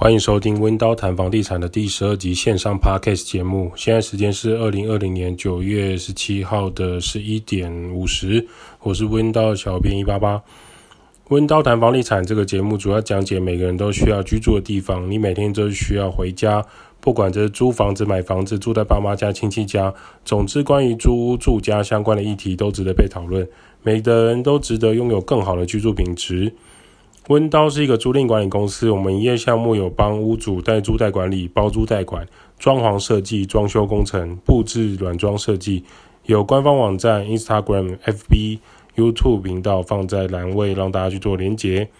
欢迎收听温刀谈房地产的第十二集线上 Podcast 节目。现在时间是二零二零年九月十七号的十一点五十。我是温刀小编一八八。温刀谈房地产这个节目主要讲解每个人都需要居住的地方。你每天都需要回家，不管这是租房子、买房子、住在爸妈家、亲戚家，总之关于租屋住家相关的议题都值得被讨论。每个人都值得拥有更好的居住品质。温刀是一个租赁管理公司，我们营业项目有帮屋主代租代管理、包租代管、装潢设计、装修工程、布置软装设计，有官方网站、Instagram、FB、YouTube 频道放在栏位，让大家去做连结。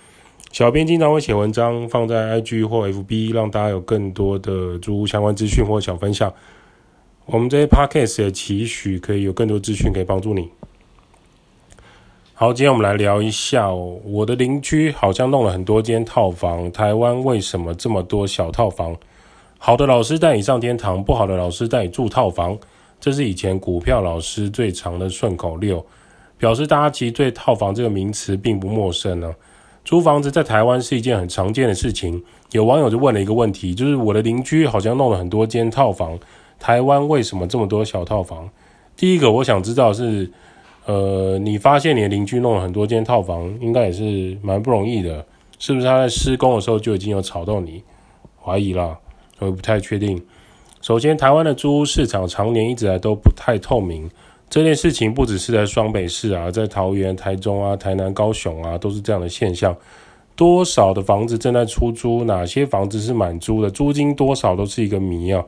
小编经常会写文章放在 IG 或 FB，让大家有更多的租屋相关资讯或小分享。我们这些 Podcast 也期许可以有更多资讯可以帮助你。好，今天我们来聊一下哦。我的邻居好像弄了很多间套房。台湾为什么这么多小套房？好的老师带你上天堂，不好的老师带你住套房。这是以前股票老师最长的顺口溜，表示大家其实对套房这个名词并不陌生呢。租房子在台湾是一件很常见的事情。有网友就问了一个问题，就是我的邻居好像弄了很多间套房，台湾为什么这么多小套房？第一个我想知道是。呃，你发现你的邻居弄了很多间套房，应该也是蛮不容易的，是不是？他在施工的时候就已经有吵到你？怀疑啦，我不太确定。首先，台湾的租屋市场常年一直来都不太透明，这件事情不只是在双北市啊，在桃园、台中啊、台南、高雄啊，都是这样的现象。多少的房子正在出租，哪些房子是满租的，租金多少都是一个谜啊。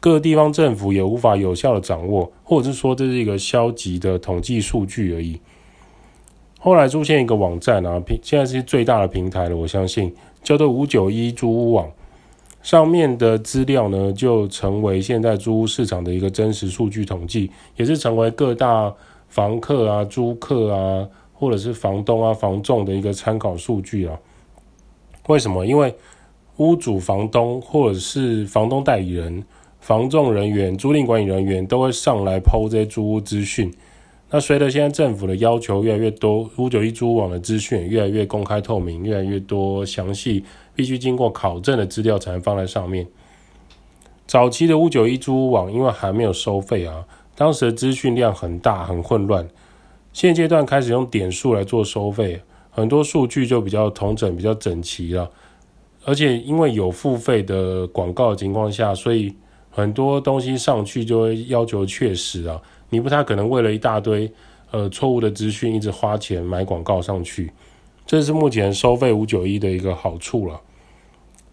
各地方政府也无法有效的掌握，或者是说这是一个消极的统计数据而已。后来出现一个网站啊，现在是最大的平台了，我相信叫做五九一租屋网，上面的资料呢就成为现在租屋市场的一个真实数据统计，也是成为各大房客啊、租客啊，或者是房东啊、房仲的一个参考数据啊。为什么？因为屋主、房东或者是房东代理人。房仲人员、租赁管理人员都会上来 po 这些租屋资讯。那随着现在政府的要求越来越多，五九一租屋网的资讯越来越公开透明，越来越多详细，必须经过考证的资料才能放在上面。早期的五九一租屋网因为还没有收费啊，当时的资讯量很大，很混乱。现阶段开始用点数来做收费，很多数据就比较统整、比较整齐了。而且因为有付费的广告的情况下，所以很多东西上去就会要求确实啊，你不太可能为了一大堆呃错误的资讯一直花钱买广告上去，这是目前收费五九一的一个好处了。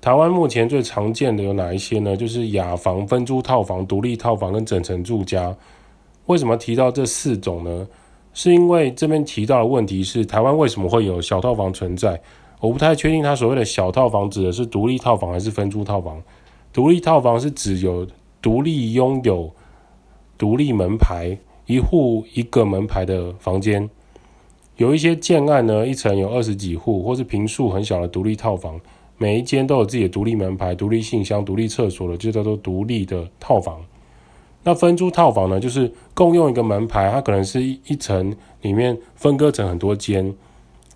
台湾目前最常见的有哪一些呢？就是雅房、分租套房、独立套房跟整层住家。为什么提到这四种呢？是因为这边提到的问题是台湾为什么会有小套房存在？我不太确定他所谓的小套房指的是独立套房还是分租套房。独立套房是指有独立拥有独立门牌，一户一个门牌的房间。有一些建案呢，一层有二十几户，或是坪数很小的独立套房，每一间都有自己的独立门牌、独立信箱、独立厕所的，就叫做独立的套房。那分租套房呢，就是共用一个门牌，它可能是一一层里面分割成很多间，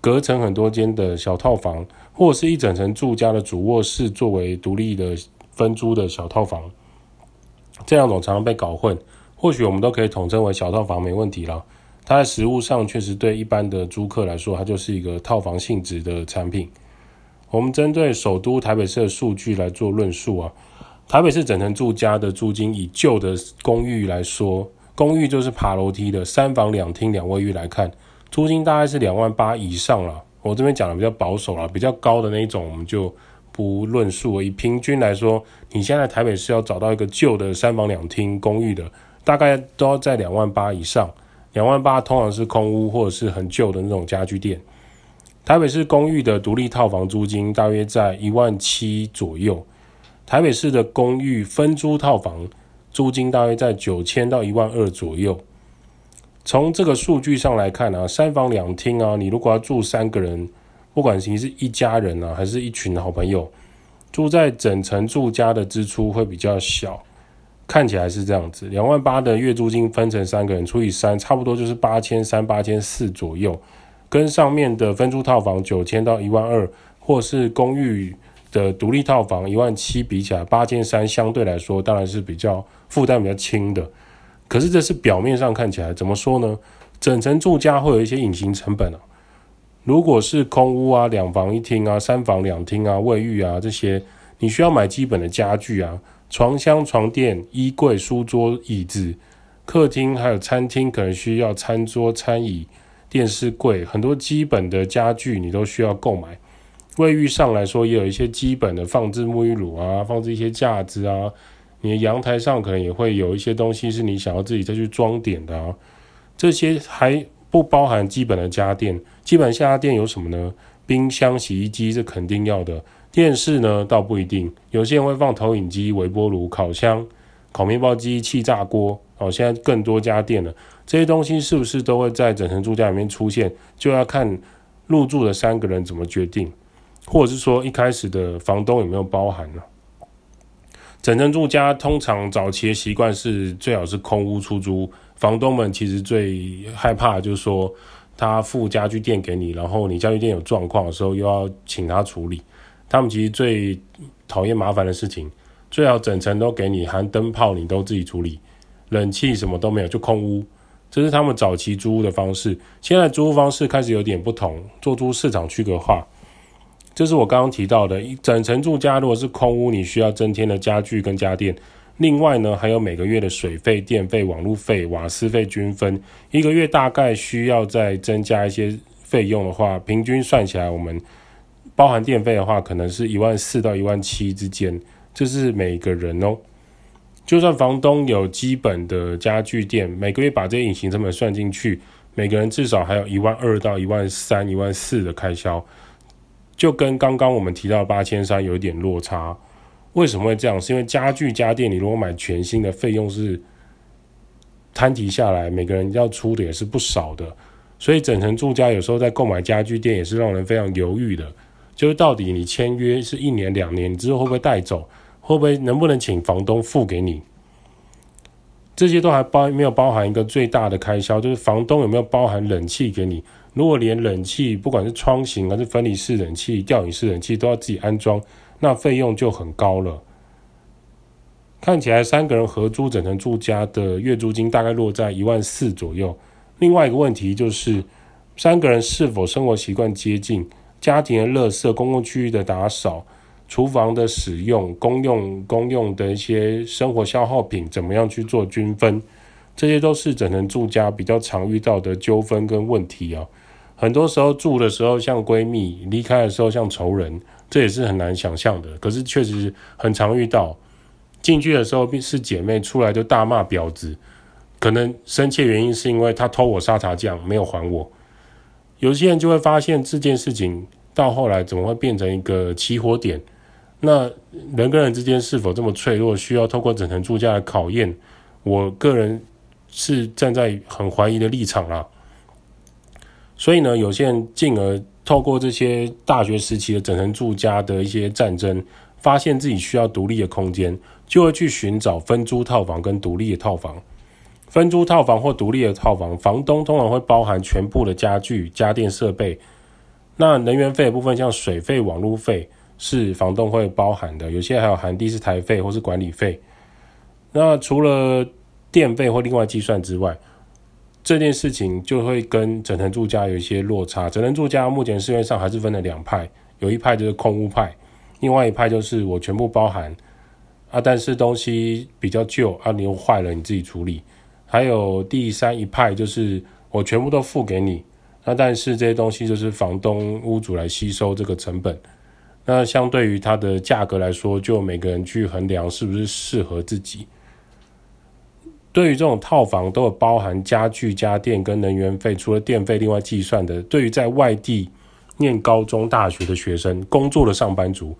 隔成很多间的小套房，或是一整层住家的主卧室作为独立的。分租的小套房，这两种常常被搞混。或许我们都可以统称为小套房，没问题了。它在实物上确实对一般的租客来说，它就是一个套房性质的产品。我们针对首都台北市的数据来做论述啊。台北市整层住家的租金，以旧的公寓来说，公寓就是爬楼梯的三房两厅两卫浴来看，租金大概是两万八以上了。我这边讲的比较保守了，比较高的那一种我们就。不论数，以平均来说，你现在台北市要找到一个旧的三房两厅公寓的，大概都要在两万八以上。两万八通常是空屋或者是很旧的那种家具店。台北市公寓的独立套房租金大约在一万七左右。台北市的公寓分租套房租金大约在九千到一万二左右。从这个数据上来看啊，三房两厅啊，你如果要住三个人。不管你是一家人啊，还是一群好朋友，住在整层住家的支出会比较小，看起来是这样子。两万八的月租金分成三个人除以三，差不多就是八千三、八千四左右，跟上面的分租套房九千到一万二，或是公寓的独立套房一万七比起来，八千三相对来说当然是比较负担比较轻的。可是这是表面上看起来，怎么说呢？整层住家会有一些隐形成本啊。如果是空屋啊，两房一厅啊，三房两厅啊，卫浴啊这些，你需要买基本的家具啊，床箱、床垫、衣柜、书桌、椅子。客厅还有餐厅可能需要餐桌、餐椅、电视柜，很多基本的家具你都需要购买。卫浴上来说，也有一些基本的放置沐浴乳啊，放置一些架子啊。你的阳台上可能也会有一些东西是你想要自己再去装点的啊。这些还不包含基本的家电，基本家电有什么呢？冰箱、洗衣机，是肯定要的。电视呢，倒不一定，有些人会放投影机、微波炉、烤箱。烤面包机、气炸锅，哦，现在更多家电了。这些东西是不是都会在整层住家里面出现？就要看入住的三个人怎么决定，或者是说一开始的房东有没有包含呢？整层住家通常早期的习惯是最好是空屋出租，房东们其实最害怕就是说他付家具店给你，然后你家具店有状况的时候又要请他处理，他们其实最讨厌麻烦的事情。最好整层都给你，含灯泡你都自己处理，冷气什么都没有，就空屋。这是他们早期租屋的方式。现在租屋方式开始有点不同，做出市场区隔化。这是我刚刚提到的，一整层住家如果是空屋，你需要增添的家具跟家电。另外呢，还有每个月的水费、电费、网路费、瓦斯费均分，一个月大概需要再增加一些费用的话，平均算起来，我们包含电费的话，可能是一万四到一万七之间。这是每个人哦，就算房东有基本的家具店，每个月把这些隐形成本算进去，每个人至少还有一万二到一万三、一万四的开销，就跟刚刚我们提到八千三有一点落差。为什么会这样？是因为家具家电，你如果买全新的，费用是摊提下来，每个人要出的也是不少的。所以整层住家有时候在购买家具店也是让人非常犹豫的。就是到底你签约是一年两年，之后会不会带走？会不会能不能请房东付给你？这些都还包没有包含一个最大的开销，就是房东有没有包含冷气给你？如果连冷气，不管是窗型还是分离式冷气、吊顶式冷气都要自己安装，那费用就很高了。看起来三个人合租整层住家的月租金大概落在一万四左右。另外一个问题就是，三个人是否生活习惯接近？家庭的垃圾、公共区域的打扫、厨房的使用、公用公用的一些生活消耗品，怎么样去做均分？这些都是整层住家比较常遇到的纠纷跟问题啊。很多时候住的时候像闺蜜，离开的时候像仇人，这也是很难想象的。可是确实很常遇到，进去的时候是姐妹，出来就大骂婊子。可能生气的原因是因为她偷我沙茶酱没有还我。有些人就会发现这件事情到后来怎么会变成一个起火点？那人跟人之间是否这么脆弱，需要透过整层住家来考验？我个人是站在很怀疑的立场啦。所以呢，有些人进而透过这些大学时期的整层住家的一些战争，发现自己需要独立的空间，就会去寻找分租套房跟独立的套房。分租套房或独立的套房，房东通常会包含全部的家具、家电设备。那能源费的部分，像水费、网路费，是房东会包含的。有些还有含地势台费或是管理费。那除了电费或另外计算之外，这件事情就会跟整层住家有一些落差。整层住家目前市面上还是分了两派，有一派就是空屋派，另外一派就是我全部包含啊，但是东西比较旧啊，你又坏了，你自己处理。还有第三一派，就是我全部都付给你，那但是这些东西就是房东、屋主来吸收这个成本。那相对于它的价格来说，就每个人去衡量是不是适合自己。对于这种套房，都有包含家具、家电跟能源费，除了电费另外计算的。对于在外地念高中、大学的学生、工作的上班族，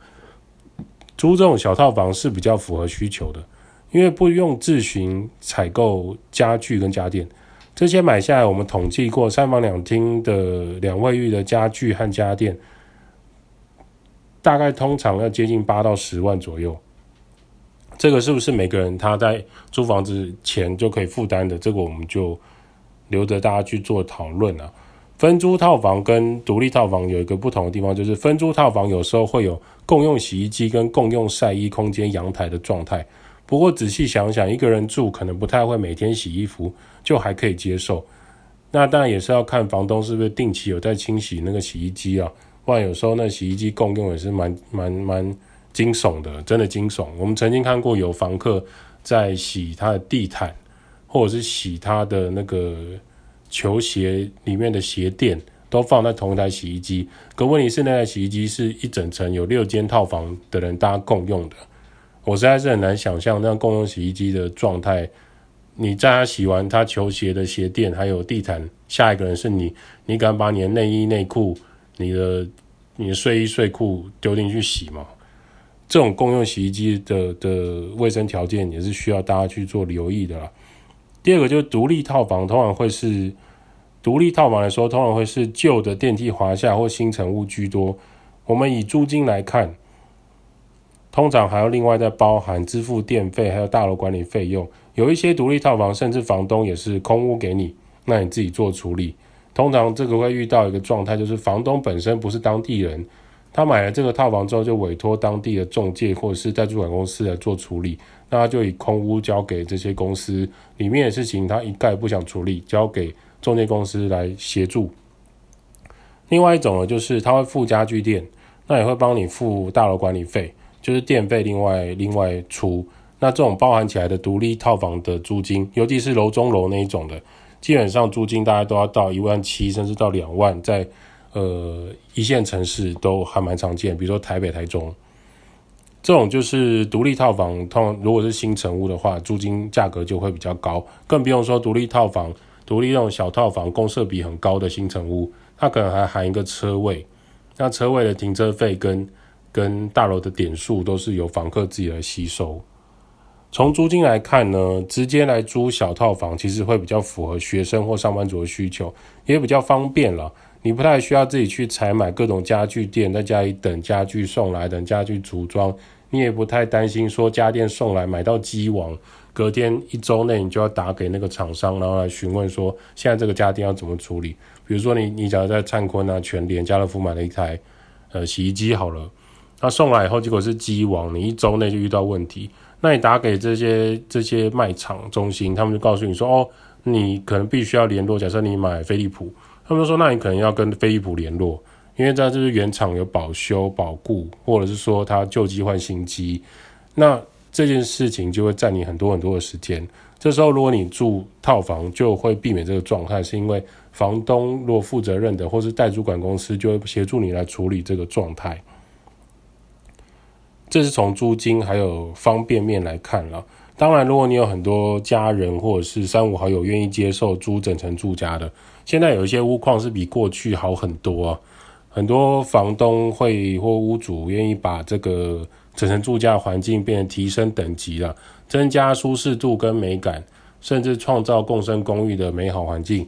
租这种小套房是比较符合需求的。因为不用自行采购家具跟家电，这些买下来，我们统计过三房两厅的两卫浴的家具和家电，大概通常要接近八到十万左右。这个是不是每个人他在租房子前就可以负担的？这个我们就留着大家去做讨论啊。分租套房跟独立套房有一个不同的地方，就是分租套房有时候会有共用洗衣机跟共用晒衣空间、阳台的状态。不过仔细想想，一个人住可能不太会每天洗衣服，就还可以接受。那当然也是要看房东是不是定期有在清洗那个洗衣机啊，不然有时候那洗衣机共用也是蛮蛮蛮惊悚的，真的惊悚。我们曾经看过有房客在洗他的地毯，或者是洗他的那个。球鞋里面的鞋垫都放在同一台洗衣机，可问题是那台洗衣机是一整层有六间套房的人大家共用的，我实在是很难想象那样共用洗衣机的状态。你在他洗完他球鞋的鞋垫还有地毯，下一个人是你，你敢把你的内衣内裤、你的你的睡衣睡裤丢进去洗吗？这种共用洗衣机的的卫生条件也是需要大家去做留意的啦。第二个就是独立套房，通常会是独立套房来说，通常会是旧的电梯华厦或新成屋居多。我们以租金来看，通常还要另外再包含支付电费，还有大楼管理费用。有一些独立套房，甚至房东也是空屋给你，那你自己做处理。通常这个会遇到一个状态，就是房东本身不是当地人。他买了这个套房之后，就委托当地的中介或者是代租管公司来做处理，那他就以空屋交给这些公司，里面的事情他一概不想处理，交给中介公司来协助。另外一种呢，就是他会付家具店，那也会帮你付大楼管理费，就是电费另外另外出。那这种包含起来的独立套房的租金，尤其是楼中楼那一种的，基本上租金大概都要到一万七，甚至到两万，在。呃，一线城市都还蛮常见，比如说台北、台中，这种就是独立套房。通常如果是新成屋的话，租金价格就会比较高，更不用说独立套房、独立那种小套房，公设比很高的新成屋，它可能还含一个车位。那车位的停车费跟跟大楼的点数都是由房客自己来吸收。从租金来看呢，直接来租小套房其实会比较符合学生或上班族的需求，也比较方便了。你不太需要自己去采买各种家具店，在家里等家具送来，等家具组装。你也不太担心说家电送来买到机王，隔天一周内你就要打给那个厂商，然后来询问说现在这个家电要怎么处理。比如说你你假如在灿坤啊、全联、家乐福买了一台呃洗衣机好了，那送来以后结果是机王，你一周内就遇到问题，那你打给这些这些卖场中心，他们就告诉你说哦，你可能必须要联络。假设你买飞利浦。他们说：“那你可能要跟飞利浦联络，因为在这是原厂有保修、保固，或者是说他旧机换新机，那这件事情就会占你很多很多的时间。这时候，如果你住套房，就会避免这个状态，是因为房东如果负责任的，或是代主管公司就会协助你来处理这个状态。这是从租金还有方便面来看了。当然，如果你有很多家人或者是三五好友愿意接受租整层住家的。”现在有一些屋况是比过去好很多啊，很多房东会或屋主愿意把这个整层住家环境变成提升等级了，增加舒适度跟美感，甚至创造共生公寓的美好环境，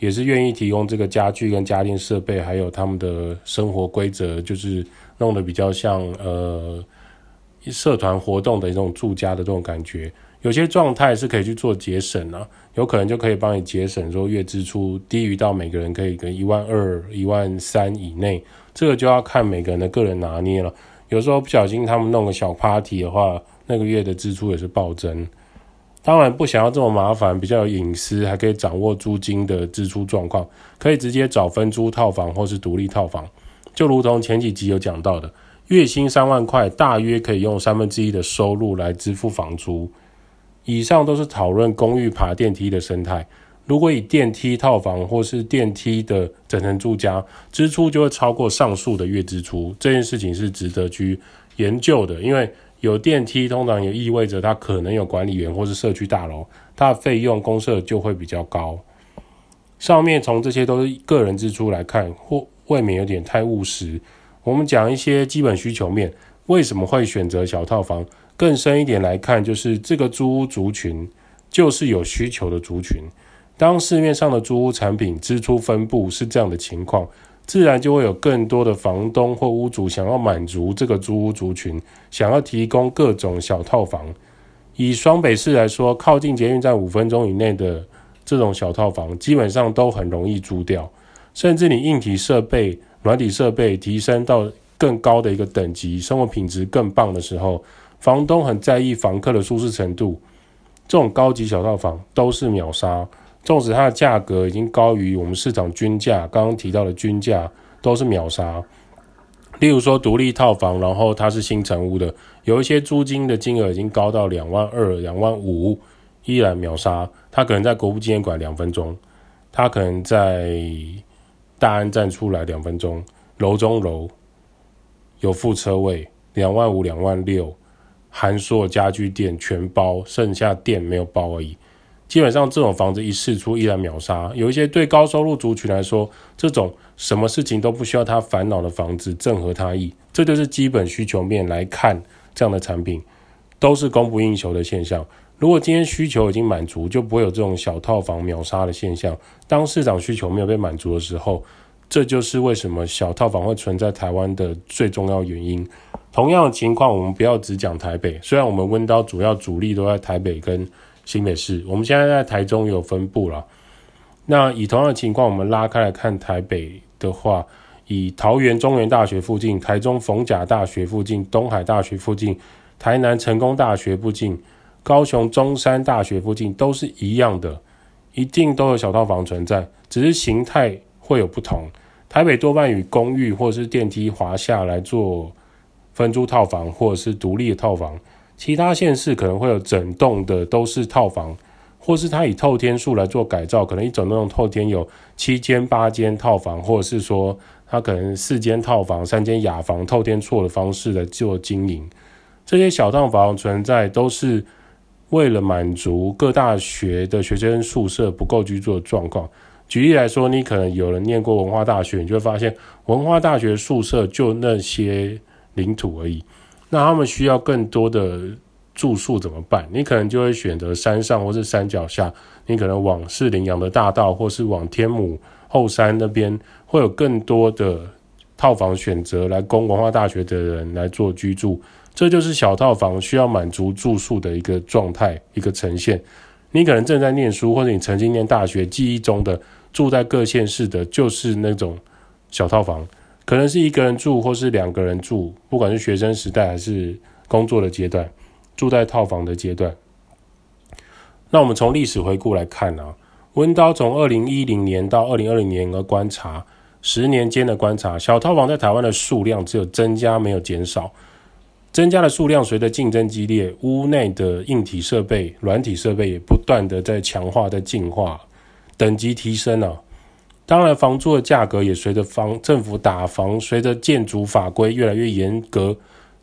也是愿意提供这个家具跟家电设备，还有他们的生活规则，就是弄得比较像呃社团活动的一种住家的这种感觉。有些状态是可以去做节省啊，有可能就可以帮你节省，说月支出低于到每个人可以跟一万二、一万三以内，这个就要看每个人的个人拿捏了。有时候不小心他们弄个小 party 的话，那个月的支出也是暴增。当然不想要这么麻烦，比较有隐私，还可以掌握租金的支出状况，可以直接找分租套房或是独立套房。就如同前几集有讲到的，月薪三万块，大约可以用三分之一的收入来支付房租。以上都是讨论公寓爬电梯的生态。如果以电梯套房或是电梯的整层住家，支出就会超过上述的月支出。这件事情是值得去研究的，因为有电梯通常也意味着它可能有管理员或是社区大楼，它的费用公设就会比较高。上面从这些都是个人支出来看，或未免有点太务实。我们讲一些基本需求面，为什么会选择小套房？更深一点来看，就是这个租屋族群就是有需求的族群。当市面上的租屋产品支出分布是这样的情况，自然就会有更多的房东或屋主想要满足这个租屋族群，想要提供各种小套房。以双北市来说，靠近捷运站五分钟以内的这种小套房，基本上都很容易租掉。甚至你硬体设备、软体设备提升到更高的一个等级，生活品质更棒的时候，房东很在意房客的舒适程度。这种高级小套房都是秒杀，纵使它的价格已经高于我们市场均价，刚刚提到的均价都是秒杀。例如说独立套房，然后它是新成屋的，有一些租金的金额已经高到两万二、两万五，依然秒杀。它可能在国父纪念馆两分钟，它可能在大安站出来两分钟，楼中楼有副车位，两万五、两万六，含所有家具店全包，剩下店没有包而已。基本上这种房子一试出依然秒杀，有一些对高收入族群来说，这种什么事情都不需要他烦恼的房子正合他意，这就是基本需求面来看这样的产品，都是供不应求的现象。如果今天需求已经满足，就不会有这种小套房秒杀的现象。当市场需求没有被满足的时候，这就是为什么小套房会存在台湾的最重要原因。同样的情况，我们不要只讲台北，虽然我们温刀主要主力都在台北跟。新北市，我们现在在台中有分布了。那以同样的情况，我们拉开来看台北的话，以桃园中原大学附近、台中逢甲大学附近、东海大学附近、台南成功大学附近、高雄中山大学附近，都是一样的，一定都有小套房存在，只是形态会有不同。台北多半以公寓或是电梯华厦来做分租套房，或者是独立的套房。其他县市可能会有整栋的都是套房，或是它以透天数来做改造，可能一整栋透天有七间八间套房，或者是说它可能四间套房、三间雅房、透天错的方式来做经营。这些小套房存在都是为了满足各大学的学生宿舍不够居住的状况。举例来说，你可能有人念过文化大学，你就会发现文化大学宿舍就那些领土而已。那他们需要更多的住宿怎么办？你可能就会选择山上或是山脚下，你可能往士林阳的大道，或是往天母后山那边，会有更多的套房选择来供文化大学的人来做居住。这就是小套房需要满足住宿的一个状态，一个呈现。你可能正在念书，或者你曾经念大学，记忆中的住在各县市的，就是那种小套房。可能是一个人住，或是两个人住，不管是学生时代还是工作的阶段，住在套房的阶段。那我们从历史回顾来看啊，温刀从二零一零年到二零二零年的观察，十年间的观察，小套房在台湾的数量只有增加没有减少，增加的数量随着竞争激烈，屋内的硬体设备、软体设备也不断的在强化、在进化，等级提升啊。当然，房租的价格也随着房政府打房，随着建筑法规越来越严格，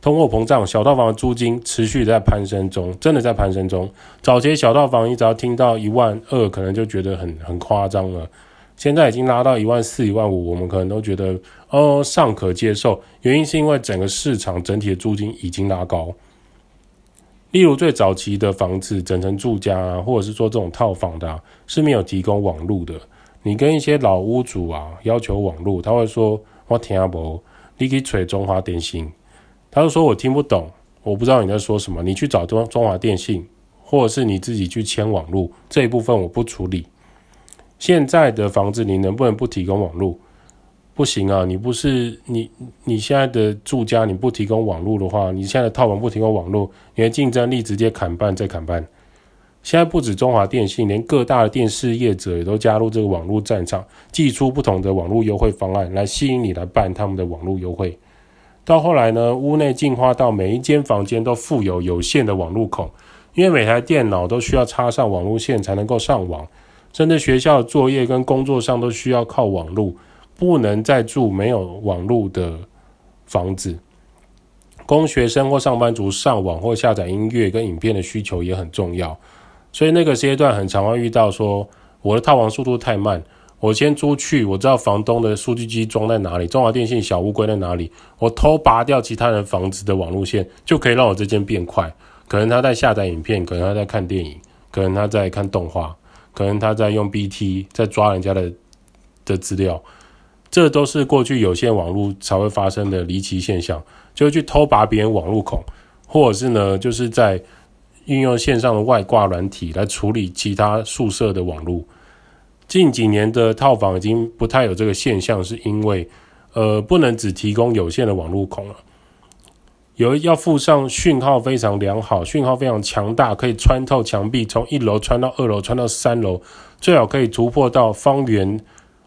通货膨胀，小套房的租金持续在攀升中，真的在攀升中。早期小套房，你只要听到一万二，可能就觉得很很夸张了。现在已经拉到一万四、一万五，我们可能都觉得哦尚可接受。原因是因为整个市场整体的租金已经拉高。例如最早期的房子，整层住家啊，或者是说这种套房的啊，是没有提供网路的。你跟一些老屋主啊要求网络，他会说：“我听不，你可以吹中华电信。”他就说：“我听不懂，我不知道你在说什么。”你去找中中华电信，或者是你自己去签网络，这一部分我不处理。现在的房子你能不能不提供网络？不行啊！你不是你你现在的住家你不提供网络的话，你现在的套房不提供网络，你的竞争力直接砍半再砍半。现在不止中华电信，连各大的电视业者也都加入这个网络战场，祭出不同的网络优惠方案来吸引你来办他们的网络优惠。到后来呢，屋内进化到每一间房间都附有有线的网络孔，因为每台电脑都需要插上网络线才能够上网，甚至学校的作业跟工作上都需要靠网络，不能再住没有网络的房子。供学生或上班族上网或下载音乐跟影片的需求也很重要。所以那个阶段很常会遇到说，我的套房速度太慢，我先租去，我知道房东的数据机装在哪里，中华电信小乌龟在哪里，我偷拔掉其他人房子的网路线，就可以让我这间变快。可能他在下载影片，可能他在看电影，可能他在看动画，可能他在用 BT 在抓人家的的资料，这都是过去有线网路才会发生的离奇现象，就会去偷拔别人网路孔，或者是呢，就是在。运用线上的外挂软体来处理其他宿舍的网络，近几年的套房已经不太有这个现象，是因为呃不能只提供有线的网络孔了，有要附上讯号非常良好、讯号非常强大，可以穿透墙壁，从一楼穿到二楼，穿到三楼，最好可以突破到方圆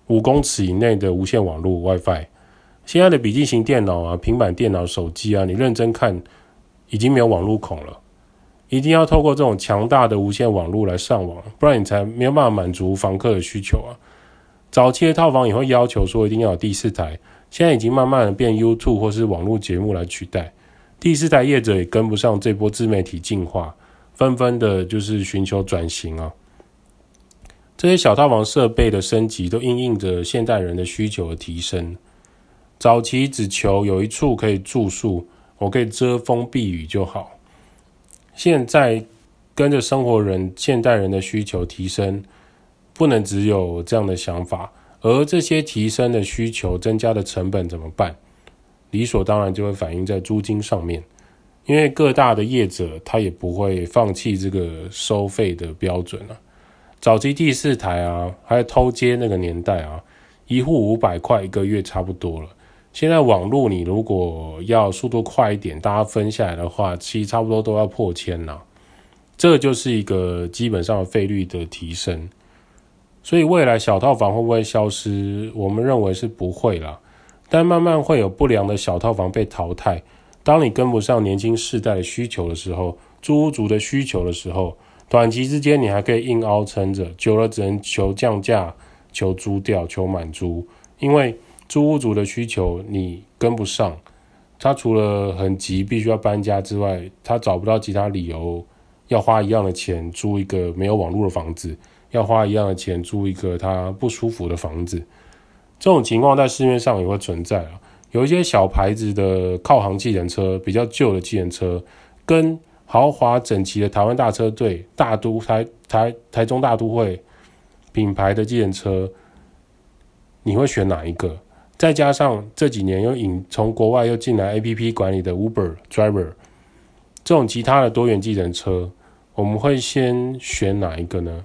五公尺以内的无线网络 WiFi。现在的笔记型电脑啊、平板电脑、手机啊，你认真看，已经没有网络孔了。一定要透过这种强大的无线网络来上网，不然你才没有办法满足房客的需求啊。早期的套房也会要求说一定要有第四台，现在已经慢慢的变 YouTube 或是网络节目来取代。第四台业者也跟不上这波自媒体进化，纷纷的就是寻求转型啊。这些小套房设备的升级都应应着现代人的需求的提升。早期只求有一处可以住宿，我可以遮风避雨就好。现在跟着生活人、现代人的需求提升，不能只有这样的想法，而这些提升的需求、增加的成本怎么办？理所当然就会反映在租金上面，因为各大的业者他也不会放弃这个收费的标准啊。早期第四台啊，还有偷接那个年代啊，一户五百块一个月差不多了。现在网络你如果要速度快一点，大家分下来的话，其实差不多都要破千了。这就是一个基本上的费率的提升。所以未来小套房会不会消失？我们认为是不会啦，但慢慢会有不良的小套房被淘汰。当你跟不上年轻世代的需求的时候，租屋族的需求的时候，短期之间你还可以硬凹撑着，久了只能求降价、求租掉、求满租，因为。租屋族的需求你跟不上，他除了很急必须要搬家之外，他找不到其他理由要花一样的钱租一个没有网络的房子，要花一样的钱租一个他不舒服的房子。这种情况在市面上也会存在啊。有一些小牌子的靠行计程车，比较旧的计程车，跟豪华整齐的台湾大车队、大都台台台中大都会品牌的计程车，你会选哪一个？再加上这几年又引从国外又进来 APP 管理的 Uber Driver 这种其他的多元计程车，我们会先选哪一个呢？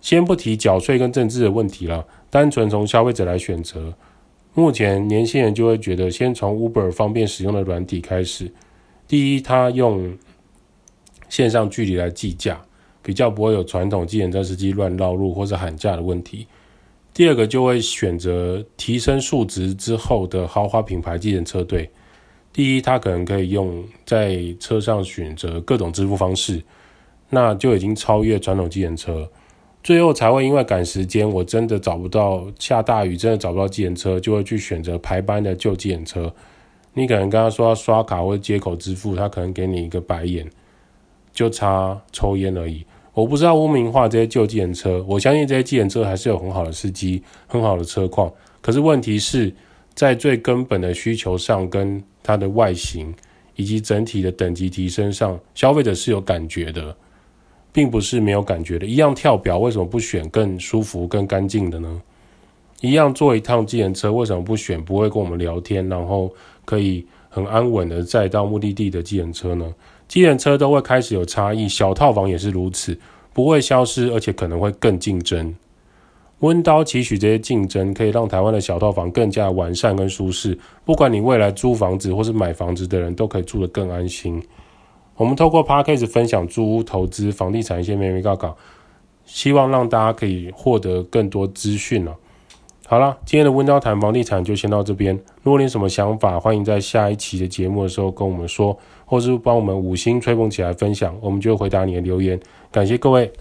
先不提缴税跟政治的问题了，单纯从消费者来选择，目前年轻人就会觉得先从 Uber 方便使用的软体开始。第一，它用线上距离来计价，比较不会有传统计程车司机乱绕路或者喊价的问题。第二个就会选择提升数值之后的豪华品牌计程车队。第一，他可能可以用在车上选择各种支付方式，那就已经超越传统计程车。最后才会因为赶时间，我真的找不到下大雨，真的找不到计程车，就会去选择排班的旧计程车。你可能跟他说要刷卡或者街口支付，他可能给你一个白眼，就差抽烟而已。我不知道污名化这些旧计程车，我相信这些计程车还是有很好的司机、很好的车况。可是问题是在最根本的需求上，跟它的外形以及整体的等级提升上，消费者是有感觉的，并不是没有感觉的。一样跳表，为什么不选更舒服、更干净的呢？一样坐一趟计程车，为什么不选不会跟我们聊天，然后可以很安稳的载到目的地的计程车呢？计程车都会开始有差异，小套房也是如此，不会消失，而且可能会更竞争。温刀期许这些竞争，可以让台湾的小套房更加完善跟舒适。不管你未来租房子或是买房子的人，都可以住得更安心。我们透过 Podcast 分享租屋投资、房地产一些眉眉角角，希望让大家可以获得更多资讯了。好了，今天的温州谈房地产就先到这边。如果你有什么想法，欢迎在下一期的节目的时候跟我们说，或是帮我们五星吹捧起来分享，我们就回答你的留言。感谢各位。